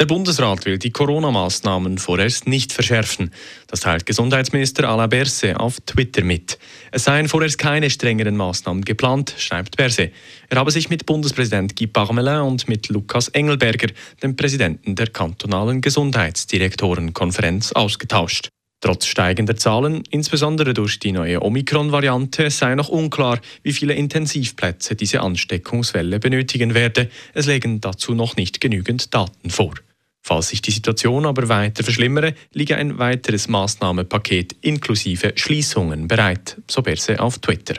Der Bundesrat will die Corona-Maßnahmen vorerst nicht verschärfen. Das teilt Gesundheitsminister Alain Berset auf Twitter mit. Es seien vorerst keine strengeren Maßnahmen geplant, schreibt Berset. Er habe sich mit Bundespräsident Guy Parmelin und mit Lukas Engelberger, dem Präsidenten der kantonalen Gesundheitsdirektorenkonferenz, ausgetauscht. Trotz steigender Zahlen, insbesondere durch die neue Omikron-Variante, sei noch unklar, wie viele Intensivplätze diese Ansteckungswelle benötigen werde. Es legen dazu noch nicht genügend Daten vor. Falls sich die Situation aber weiter verschlimmere, liege ein weiteres Maßnahmenpaket inklusive Schließungen bereit, so Berse auf Twitter.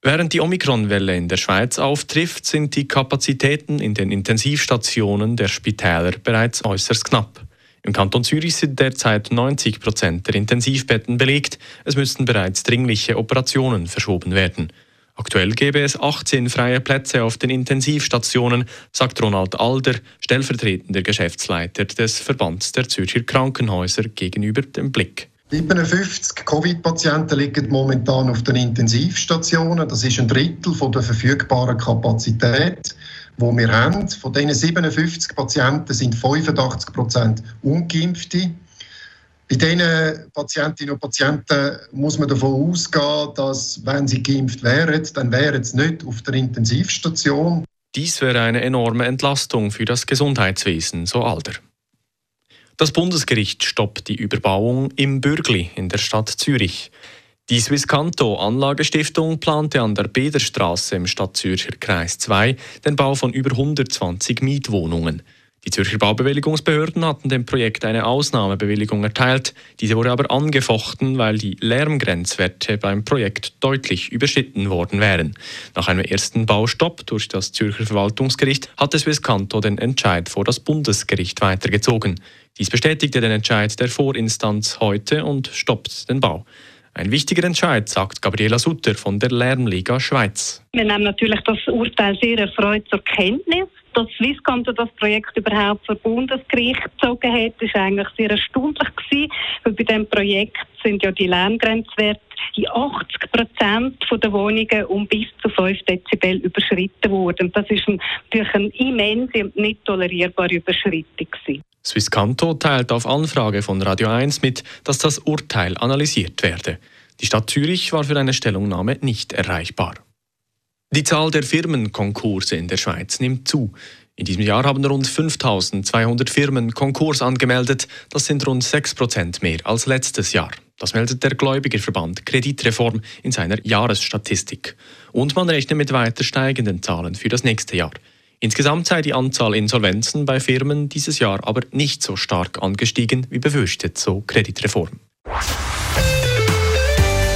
Während die Omikron-Welle in der Schweiz auftrifft, sind die Kapazitäten in den Intensivstationen der Spitäler bereits äußerst knapp. Im Kanton Zürich sind derzeit 90 Prozent der Intensivbetten belegt. Es müssten bereits dringliche Operationen verschoben werden. Aktuell gäbe es 18 freie Plätze auf den Intensivstationen, sagt Ronald Alder, stellvertretender Geschäftsleiter des Verbands der Zürcher Krankenhäuser gegenüber dem Blick. 57 Covid-Patienten liegen momentan auf den Intensivstationen. Das ist ein Drittel von der verfügbaren Kapazität, die wir haben. Von diesen 57 Patienten sind 85 Prozent Ungeimpfte. Bei diesen Patientinnen und Patienten muss man davon ausgehen, dass, wenn sie geimpft wären, dann wären sie nicht auf der Intensivstation. Dies wäre eine enorme Entlastung für das Gesundheitswesen, so Alter. Das Bundesgericht stoppt die Überbauung im Bürgli in der Stadt Zürich. Die Swisscanto Anlagestiftung plante an der Bederstraße im Stadtzürcher Kreis 2 den Bau von über 120 Mietwohnungen. Die Zürcher Baubewilligungsbehörden hatten dem Projekt eine Ausnahmebewilligung erteilt. Diese wurde aber angefochten, weil die Lärmgrenzwerte beim Projekt deutlich überschritten worden wären. Nach einem ersten Baustopp durch das Zürcher Verwaltungsgericht hatte Swisscanto den Entscheid vor das Bundesgericht weitergezogen. Dies bestätigte den Entscheid der Vorinstanz heute und stoppt den Bau. Ein wichtiger Entscheid, sagt Gabriela Sutter von der Lärmliga Schweiz. Wir nehmen natürlich das Urteil sehr erfreut zur Kenntnis. Dass Swisscanto das Projekt überhaupt vor Bundesgericht gezogen hat, ist eigentlich sehr erstaunlich gewesen, weil bei diesem Projekt sind ja die Lärmgrenzwerte in 80 Prozent der Wohnungen um bis zu 5 Dezibel überschritten worden. Das ist natürlich eine immense und nicht tolerierbare Überschreitung gewesen. Swisscanto teilt auf Anfrage von Radio 1 mit, dass das Urteil analysiert werde. Die Stadt Zürich war für eine Stellungnahme nicht erreichbar. Die Zahl der Firmenkonkurse in der Schweiz nimmt zu. In diesem Jahr haben rund 5200 Firmen Konkurs angemeldet. Das sind rund 6 Prozent mehr als letztes Jahr. Das meldet der Gläubigerverband Kreditreform in seiner Jahresstatistik. Und man rechnet mit weiter steigenden Zahlen für das nächste Jahr. Insgesamt sei die Anzahl Insolvenzen bei Firmen dieses Jahr aber nicht so stark angestiegen wie befürchtet, so Kreditreform.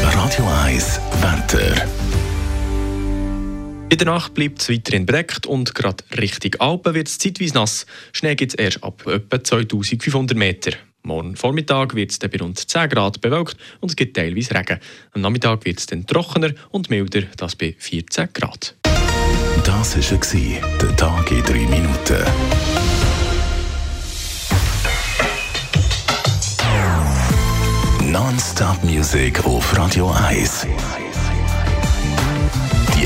Radio 1 Wetter. In der Nacht bleibt es weiterhin bedeckt und gerade Richtung Alpen wird es zeitweise nass. Schnee gibt es erst ab etwa 2500 Meter. Morgen Vormittag wird es bei rund 10 Grad bewölkt und es gibt teilweise Regen. Am Nachmittag wird es dann trockener und milder, das bei 14 Grad. Das war der Tag in 3 Minuten. Non-Stop Music auf Radio 1.